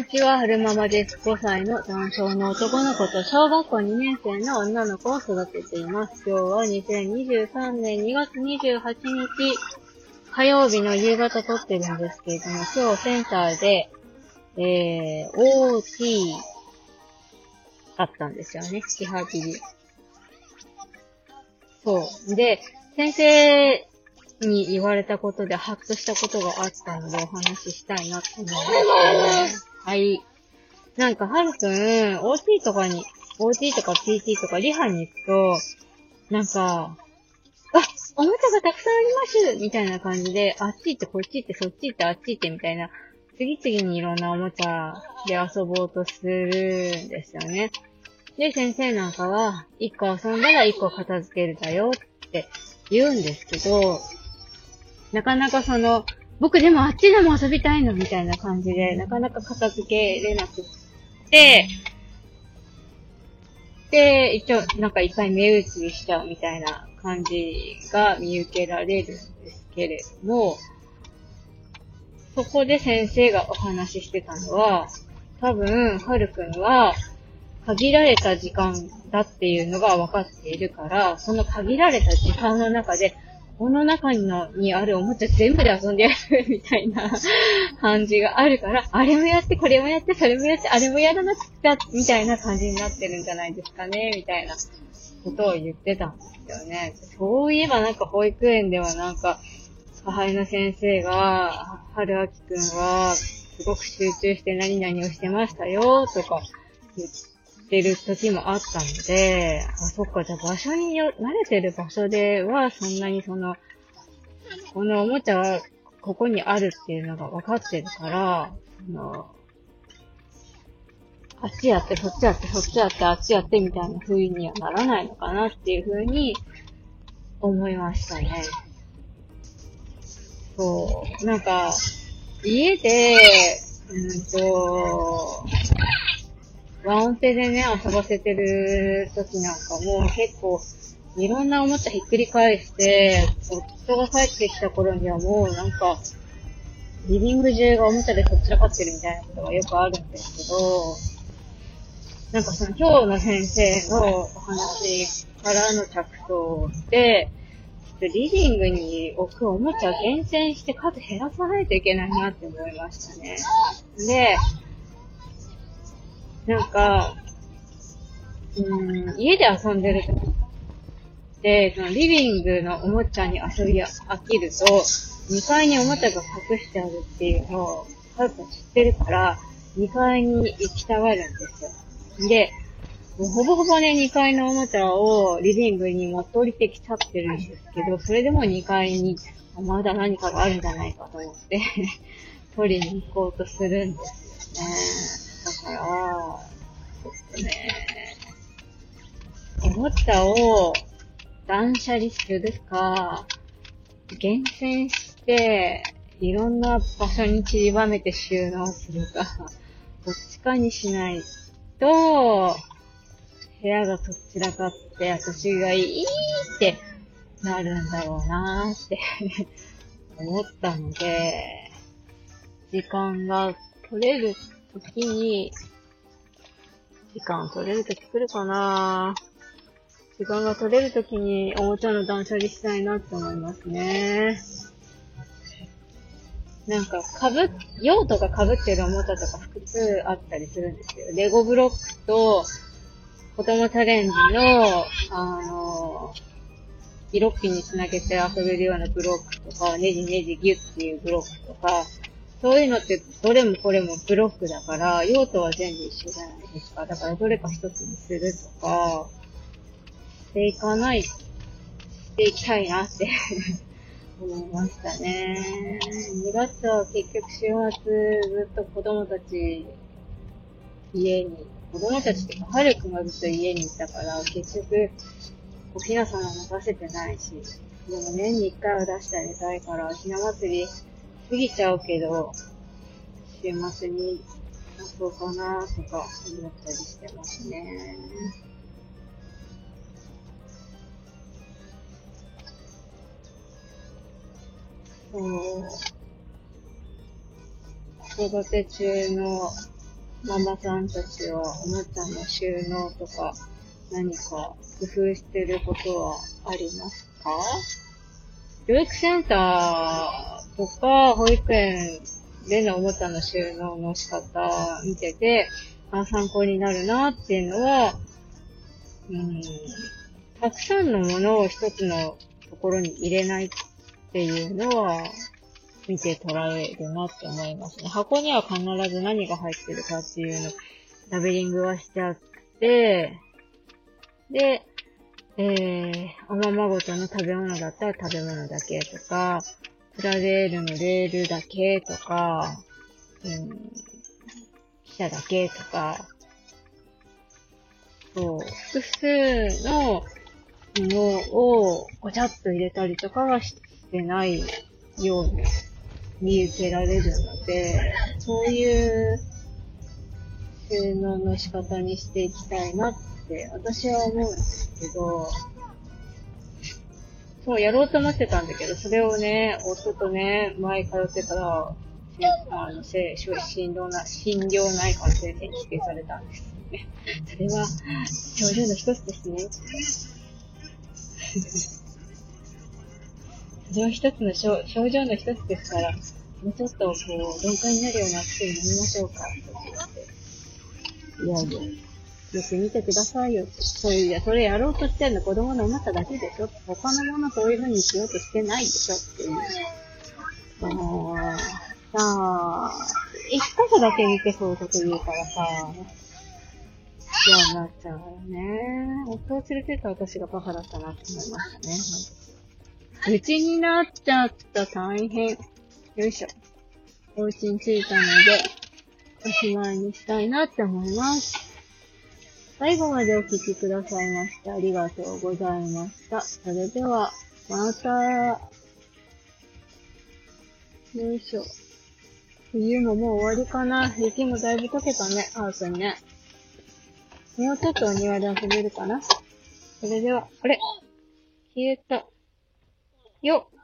んにちは、春ママです。5歳の男性の男の子と小学校2年生の女の子を育てています。今日は2023年2月28日、火曜日の夕方撮ってるんですけれども、今日センターで、えー、OT あったんですよね。リハビリ。そう。で、先生に言われたことでハッとしたことがあったのでお話ししたいなって思いますはい。なんか、はるくん、OT とかに、OT とか PT とかリハに行くと、なんか、あ、おもちゃがたくさんありますみたいな感じで、あっち行ってこっち行ってそっち行ってあっち行ってみたいな、次々にいろんなおもちゃで遊ぼうとするんですよね。で、先生なんかは、一個遊んだら一個片付けるだよって言うんですけど、なかなかその、僕でもあっちでも遊びたいのみたいな感じで、なかなか片付けれなくて、で、一応、なんかいっぱい目移りしちゃうみたいな感じが見受けられるんですけれども、そこで先生がお話ししてたのは、多分、はるくんは、限られた時間だっていうのが分かっているから、その限られた時間の中でこの中のにあるおもちゃ全部で遊んでやるみたいな 感じがあるから、あれもやって、これもやって、それもやって、あれもやらなくちゃ、みたいな感じになってるんじゃないですかね、みたいなことを言ってたんですよね。そういえばなんか保育園ではなんか、母親の先生が、春秋くんは、すごく集中して何々をしてましたよ、とか言っってる時もあったので、あ、そっか、じゃあ場所によ、慣れてる場所ではそんなにその、このおもちゃはここにあるっていうのが分かってるから、その、あっちやって、そっちやって、そっちやって、あっちやってみたいな風にはならないのかなっていう風に思いましたね。そう。なんか、家で、うんと、ワンオペでね、遊ばせてる時なんかも結構、いろんなおもちゃひっくり返して、夫が帰ってきた頃にはもうなんか、リビング中がおもちゃでそっちらかってるみたいなことがよくあるんですけど、なんかその今日の先生のお話からの着想で、リビングに置くおもちゃ厳選して数減らさないといけないなって思いましたね。で、なんか、うん、家で遊んでる時って、そのリビングのおもちゃに遊び飽きると、2階におもちゃが隠してあるっていうのを、はるか知ってるから、2階に行きたがるんですよ。で、もうほぼほぼね、2階のおもちゃをリビングに持って降りてきちゃってるんですけど、それでも2階にまだ何かがあるんじゃないかと思って 取りに行こうとするんですおもちゃを断捨離するですか、厳選して、いろんな場所に散りばめて収納するか、どっちかにしないと、部屋がそちらかって私がいいってなるんだろうなーって 思ったので、時間が取れる時に、時間取れる時来るかな時間が取れる時におもちゃの断捨離したいなって思いますね。なんか、かぶ、用途が被ってるおもちゃとか複数あったりするんですよ。レゴブロックと、子供チャレンジの、あの、色ッピにつなげて遊べるようなブロックとか、ネジネジギュッっていうブロックとか、そういうのって、どれもこれもブロックだから、用途は全部一緒じゃないですか。だからどれか一つにするとか、していかない、していきたいなって 思いましたね。2月は結局週末ずっと子供たち家に、子供たちってか、はるくんがずっと家にいたから、結局、おひなさま出せてないし、でも年に一回は出してあげたいから、ひな祭り過ぎちゃうけど、週末に出そうかなとか思ったりしてますね。子育て中のママさんたちはおもちゃの収納とか何か工夫してることはありますか？教育センターとか保育園でのおもちゃの収納の仕方見てて、参考になるなっていうのは、うん、たくさんのものを一つのところに入れないっっていうのは、見て捉えるなって思いますね。箱には必ず何が入ってるかっていうの、ラベリングはしちゃって、で、えー、おままごとの食べ物だったら食べ物だけとか、プラレールのレールだけとか、うん、記者だけとか、そう、複数のものをごちゃっと入れたりとかはしてないように見受けられるので、そういう収納の仕方にしていきたいなって私は思うんですけど、そうやろうと思ってたんだけど、それをね、夫とね、前通ってたら、あの、せ心療な、心療内科の先生に否定されたんですよね。それは、症状の一つですね。それは一つの症症状の一つですから、もうちょっとこう、鈍感になるような薬飲みましょうか、と言って。いやいや。よく見てくださいよ。そういう、いや、それやろうとしてんの子供の思っただけでしょ。他のものそういう風にしようとしてないでしょっていう。あさあ、一箇所だけ見てそういうこと言うからさ、嫌になっちゃうよね。夫を連れてった私がバカだったなって思いましたね。うちになっちゃった大変。よいしょ。お家に着いたので、おしまいにしたいなって思います。最後までお聴きくださいましてありがとうございました。それでは、また。よいしょ。冬ももう終わりかな。雪もだいぶ溶けたね、ハウスにね。もうちょっとお庭で遊べるかな。それでは、あれ？消えた。よっ